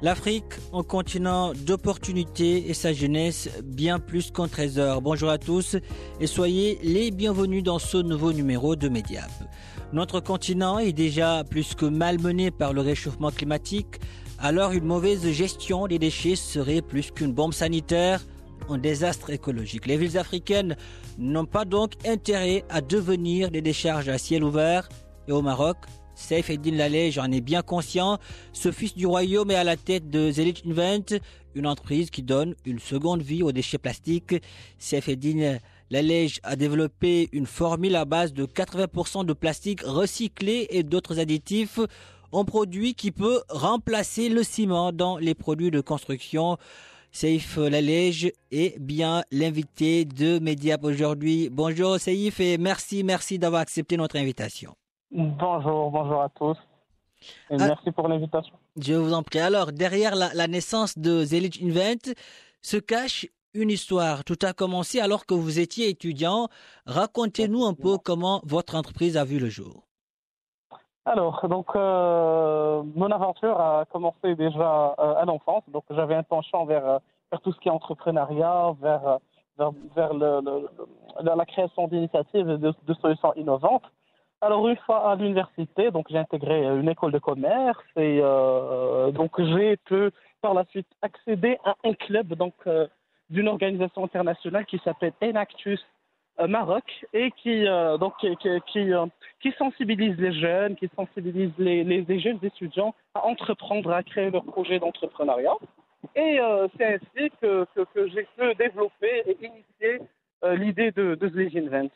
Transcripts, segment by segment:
L'Afrique, un continent d'opportunités et sa jeunesse bien plus qu'un trésor. Bonjour à tous et soyez les bienvenus dans ce nouveau numéro de Mediap. Notre continent est déjà plus que malmené par le réchauffement climatique, alors une mauvaise gestion des déchets serait plus qu'une bombe sanitaire, un désastre écologique. Les villes africaines n'ont pas donc intérêt à devenir des décharges à ciel ouvert et au Maroc, Saif Eddin Lalej, j'en ai bien conscient, ce fils du royaume est à la tête de Zelit Invent, une entreprise qui donne une seconde vie aux déchets plastiques. Saif Eddin Lalej a développé une formule à base de 80% de plastique recyclé et d'autres additifs, un produit qui peut remplacer le ciment dans les produits de construction. Saïf Lalej est bien l'invité de Mediap aujourd'hui. Bonjour Saïf et merci, merci d'avoir accepté notre invitation. Bonjour, bonjour à tous. Et Ah. merci pour l'invitation. Je vous en prie. Alors, derrière la, la naissance de Zelich Invent se cache une histoire. Tout a commencé alors que vous étiez étudiant. Racontez-nous un peu comment votre entreprise a vu le jour. Alors, donc, euh, mon aventure a commencé déjà euh, à l'enfance. Donc, j'avais un penchant vers, euh, vers tout ce qui est entrepreneuriat, vers, vers, vers le, le- le- la création d'initiatives et de, de solutions innovantes. Alors, une fois à l'université, donc j'ai intégré une école de commerce et euh, donc j'ai pu par la suite accéder à un club donc euh, d'une organisation internationale qui s'appelle Enactus euh, Maroc et qui euh, donc qui, qui, qui, euh, sensibilise les jeunes, qui sensibilise les, les, jeunes étudiants à entreprendre, à créer leur projet d'entrepreneuriat. Et c'est ainsi que, que, que j'ai pu développer et initier l'idée de, de The Invent.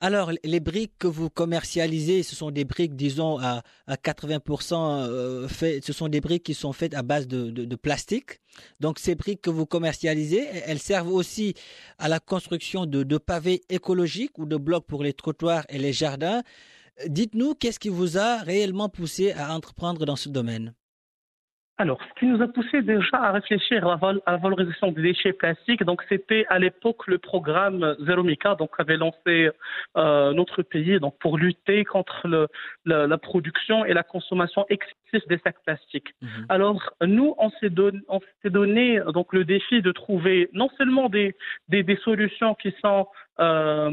Alors, les briques que vous commercialisez, ce sont des briques, disons, à, à 80%, euh, ce sont des briques qui sont faites à base de, de- de plastique. Donc, ces briques que vous commercialisez, elles servent aussi à la construction de, de pavés écologiques ou de blocs pour les trottoirs et les jardins. Dites-nous, qu'est-ce qui vous a réellement poussé à entreprendre dans ce domaine? Alors, ce qui nous a poussé déjà à réfléchir à la, val- à la valorisation des déchets plastiques, donc c'était à l'époque le programme Zero Mica, donc avait lancé euh, notre pays donc pour lutter contre le- le- la production et la consommation excessive des sacs plastiques. Alors, nous, on s'est donné, donné donc le défi de trouver non seulement des, des, des solutions qui sont euh,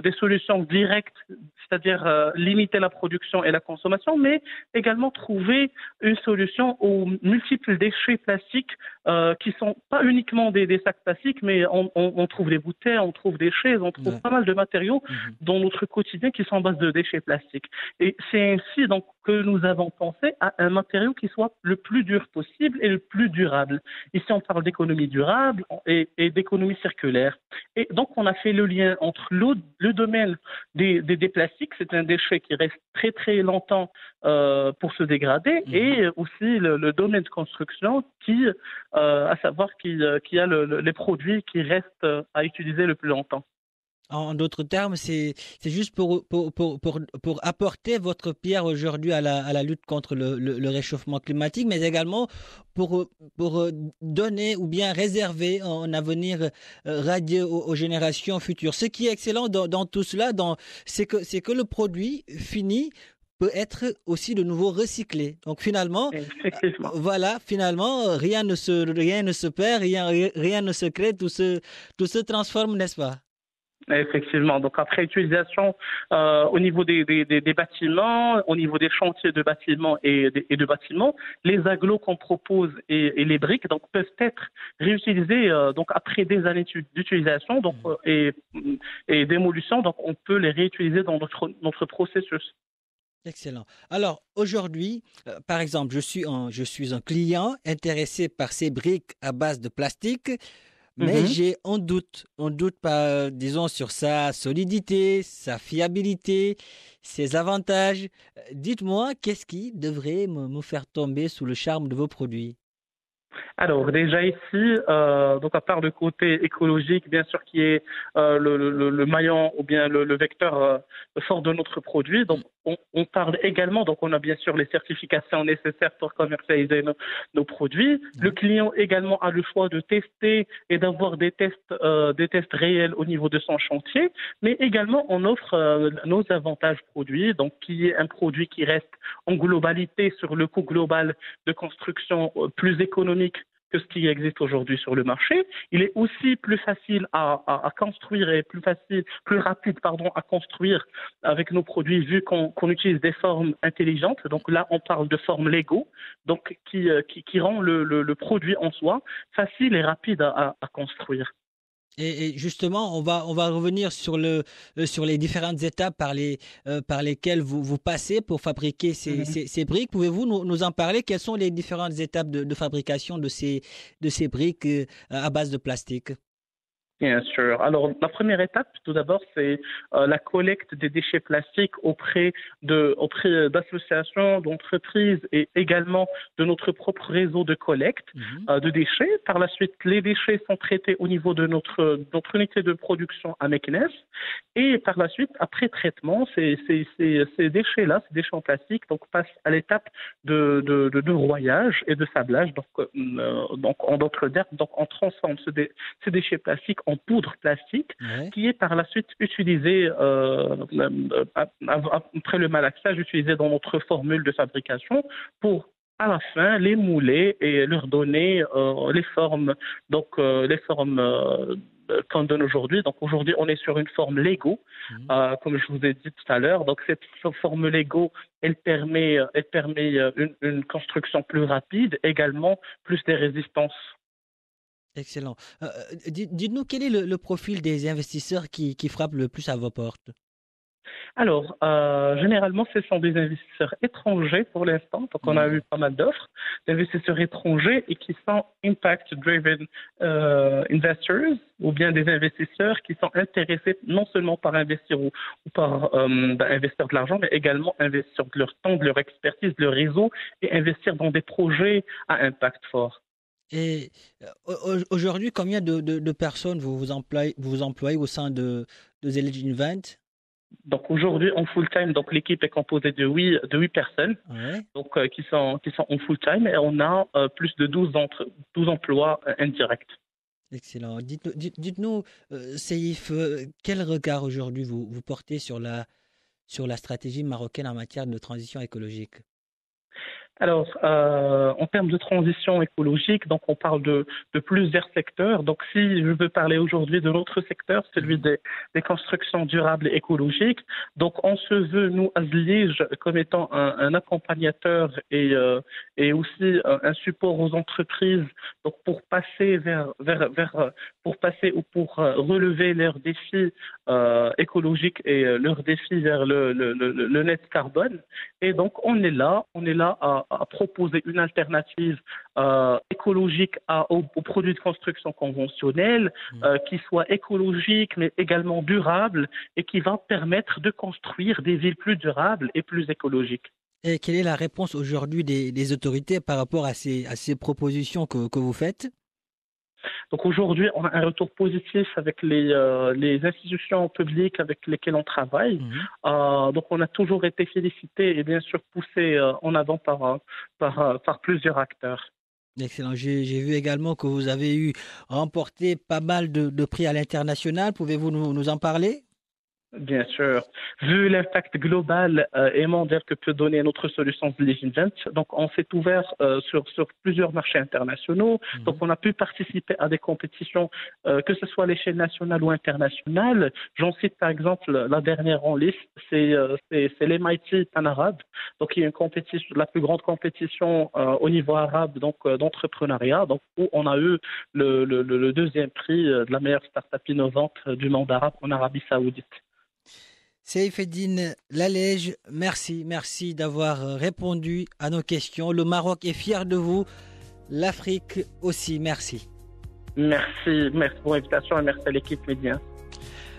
des solutions directes, c'est-à-dire euh, limiter la production et la consommation, mais également trouver une solution aux multiples déchets plastiques euh, qui sont pas uniquement des, des sacs plastiques, mais on, on- on trouve des bouteilles, on trouve des chaises, on trouve Ouais. pas mal de matériaux Mhm. dans notre quotidien qui sont en base de déchets plastiques. Et c'est ainsi donc que nous avons pensé à un matériau qui soit le plus dur possible et le plus durable. Ici, on parle d'économie durable et, et d'économie circulaire. Et donc, on a fait le lien entre le domaine des, des, des plastiques, c'est un déchet qui reste très très longtemps euh, pour se dégrader, Mhm. et aussi le, le domaine de construction qui, à savoir qui, euh, qui a le- le- les produits qui restent euh, à utiliser le plus longtemps. En d'autres termes, c'est juste pour, pour, pour, pour, apporter votre pierre aujourd'hui à la, à la lutte contre le, le, réchauffement climatique, mais également pour, pour euh, donner ou bien réserver un avenir euh, radieux aux, générations futures. Ce qui est excellent dans, tout cela, c'est que, que le produit fini peut être aussi de nouveau recyclé. Donc finalement, Effectivement. voilà, finalement, rien ne se, rien ne se perd, rien, rien ne se crée, tout se, tout se transforme, n'est-ce pas? Effectivement. Donc après utilisation euh, au niveau des, des, des, bâtiments, au niveau des chantiers de bâtiments et, et de bâtiments, les aglos qu'on propose et, et, les briques donc peuvent être réutilisés euh, donc après des années d'utilisation donc euh, et, et d'émolution donc on peut les réutiliser dans notre notre processus. Excellent. Alors aujourd'hui, euh, par exemple, je suis un je suis un client intéressé par ces briques à base de plastique mais mm-hmm. j'ai un doute, un doute pas, disons, sur sa solidité, sa fiabilité, ses avantages. Dites-moi, qu'est-ce qui devrait me, faire tomber sous le charme de vos produits? Alors déjà ici, euh, donc à part le côté écologique, bien sûr qui est euh, le, le, le, maillon ou bien le, le vecteur euh, fort de notre produit. Donc on, on, parle également, donc on a bien sûr les certifications nécessaires pour commercialiser nos, nos produits. Le client également a le choix de tester et d'avoir des tests, des tests réels au niveau de son chantier, mais également on offre nos avantages produits, donc qui est un produit qui reste en globalité sur le coût global de construction plus économique que ce qui existe aujourd'hui sur le marché. Il est aussi plus facile à, construire et plus facile, plus rapide, pardon, à construire avec nos produits vu qu'on qu utilise des formes intelligentes. Donc là, on parle de formes Lego, donc qui, euh, rend le, produit en soi facile et rapide à construire. Et, justement, on va, on va revenir sur, le, euh, sur les différentes étapes par, les, euh, par lesquelles vous, vous passez pour fabriquer ces, mmh. ces, ces briques. Pouvez-vous nous, nous, en parler? Quelles sont les différentes étapes de, de fabrication de ces, de ces briques euh, à base de plastique? Bien sûr. Alors, la première étape, tout d'abord, c'est euh, la collecte des déchets plastiques auprès de, auprès d'associations, d'entreprises et également de notre propre réseau de collecte mmh. euh, de déchets. Par la suite, les déchets sont traités au niveau de notre, notre unité de production à Meknes. Et par la suite, après traitement, ces, ces, ces, ces déchets-là, ces déchets en plastique, donc passent à l'étape de, de, de, de, broyage et de sablage. Donc, euh, donc en d'autres termes, donc on transforme ces déchets plastiques en en poudre plastique ouais. qui est par la suite utilisée euh, euh après le malaxage utilisé dans notre formule de fabrication pour à la fin les mouler et leur donner euh, les formes donc euh, les formes euh, qu'on donne aujourd'hui. Donc aujourd'hui, on est sur une forme Lego, mmh. euh, comme je vous ai dit tout à l'heure. Donc cette forme Lego, elle permet, elle permet une, une, construction plus rapide, également plus des résistances Excellent. Euh, Dites-nous quel est le, le, profil des investisseurs qui, qui frappent le plus à vos portes? Alors, euh, généralement, ce sont des investisseurs étrangers pour l'instant. Donc, on a eu pas mal d'offres d'investisseurs étrangers et qui sont impact-driven euh, investors ou bien des investisseurs qui sont intéressés non seulement par investir ou, ou par euh, ben, investir de l'argent, mais également investir de leur temps, de leur expertise, de leur réseau et investir dans des projets à impact fort. Et aujourd'hui, combien de, de, de, personnes vous vous employez, vous, vous employez au sein de, de The Legend Event donc aujourd'hui en full time, donc l'équipe est composée de huit de huit personnes, ouais. donc euh, qui sont qui sont en full time et on a euh, plus de 12 entre 12 emplois euh, indirects. Excellent. Dites-nous, dites, dites-nous euh, Seif, quel regard aujourd'hui vous, vous portez sur la sur la stratégie marocaine en matière de transition écologique? Alors, euh, en termes de transition écologique, donc on parle de, de, plusieurs secteurs. Donc, si je veux parler aujourd'hui de notre secteur, celui des, des, constructions durables et écologiques, donc on se veut, nous, à Zlige, comme étant un, un accompagnateur et, euh, et aussi un, un, support aux entreprises donc pour passer vers, vers, vers pour passer ou pour euh, relever leurs défis euh, écologiques et euh, leurs défis vers le, le, le net carbone. Et donc, on est là, on est là à à, proposer une alternative euh, écologique à, aux, aux, produits de construction conventionnels, mmh. euh, qui soit écologique mais également durable et qui va permettre de construire des villes plus durables et plus écologiques. Et quelle est la réponse aujourd'hui des, des, autorités par rapport à ces, à ces propositions que, que vous faites? Donc aujourd'hui, on a un retour positif avec les, euh, les institutions publiques avec lesquelles on travaille. Mmh. Euh, donc on a toujours été félicité et bien sûr poussé euh, en avant par, par, par plusieurs acteurs. Excellent. J'ai vu également que vous avez eu remporté pas mal de, de prix à l'international. Pouvez-vous nous, nous, en parler? Bien sûr. Vu l'impact global euh, et mondial que peut donner notre solution de Invent, donc on s'est ouvert euh, sur, sur plusieurs marchés internationaux. Mhm. Donc on a pu participer à des compétitions, euh, que ce soit à l'échelle nationale ou internationale. J'en cite par exemple la dernière en liste, c'est l'MIT Pan Arabe, donc il y a une compétition, la plus grande compétition au niveau arabe donc d'entrepreneuriat, donc où on a eu le, le, le deuxième prix de la meilleure start-up innovante du monde arabe en Arabie Saoudite. Seifeddine Lalège, merci, merci d'avoir répondu à nos questions. Le Maroc est fier de vous, l'Afrique aussi, merci. Merci, merci pour l'invitation et merci à l'équipe Média.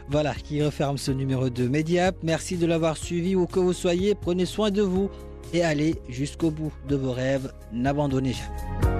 Voilà qui referme ce numéro de Mediap. Merci de l'avoir suivi où que vous soyez. Prenez soin de vous et allez jusqu'au bout de vos rêves. N'abandonnez jamais.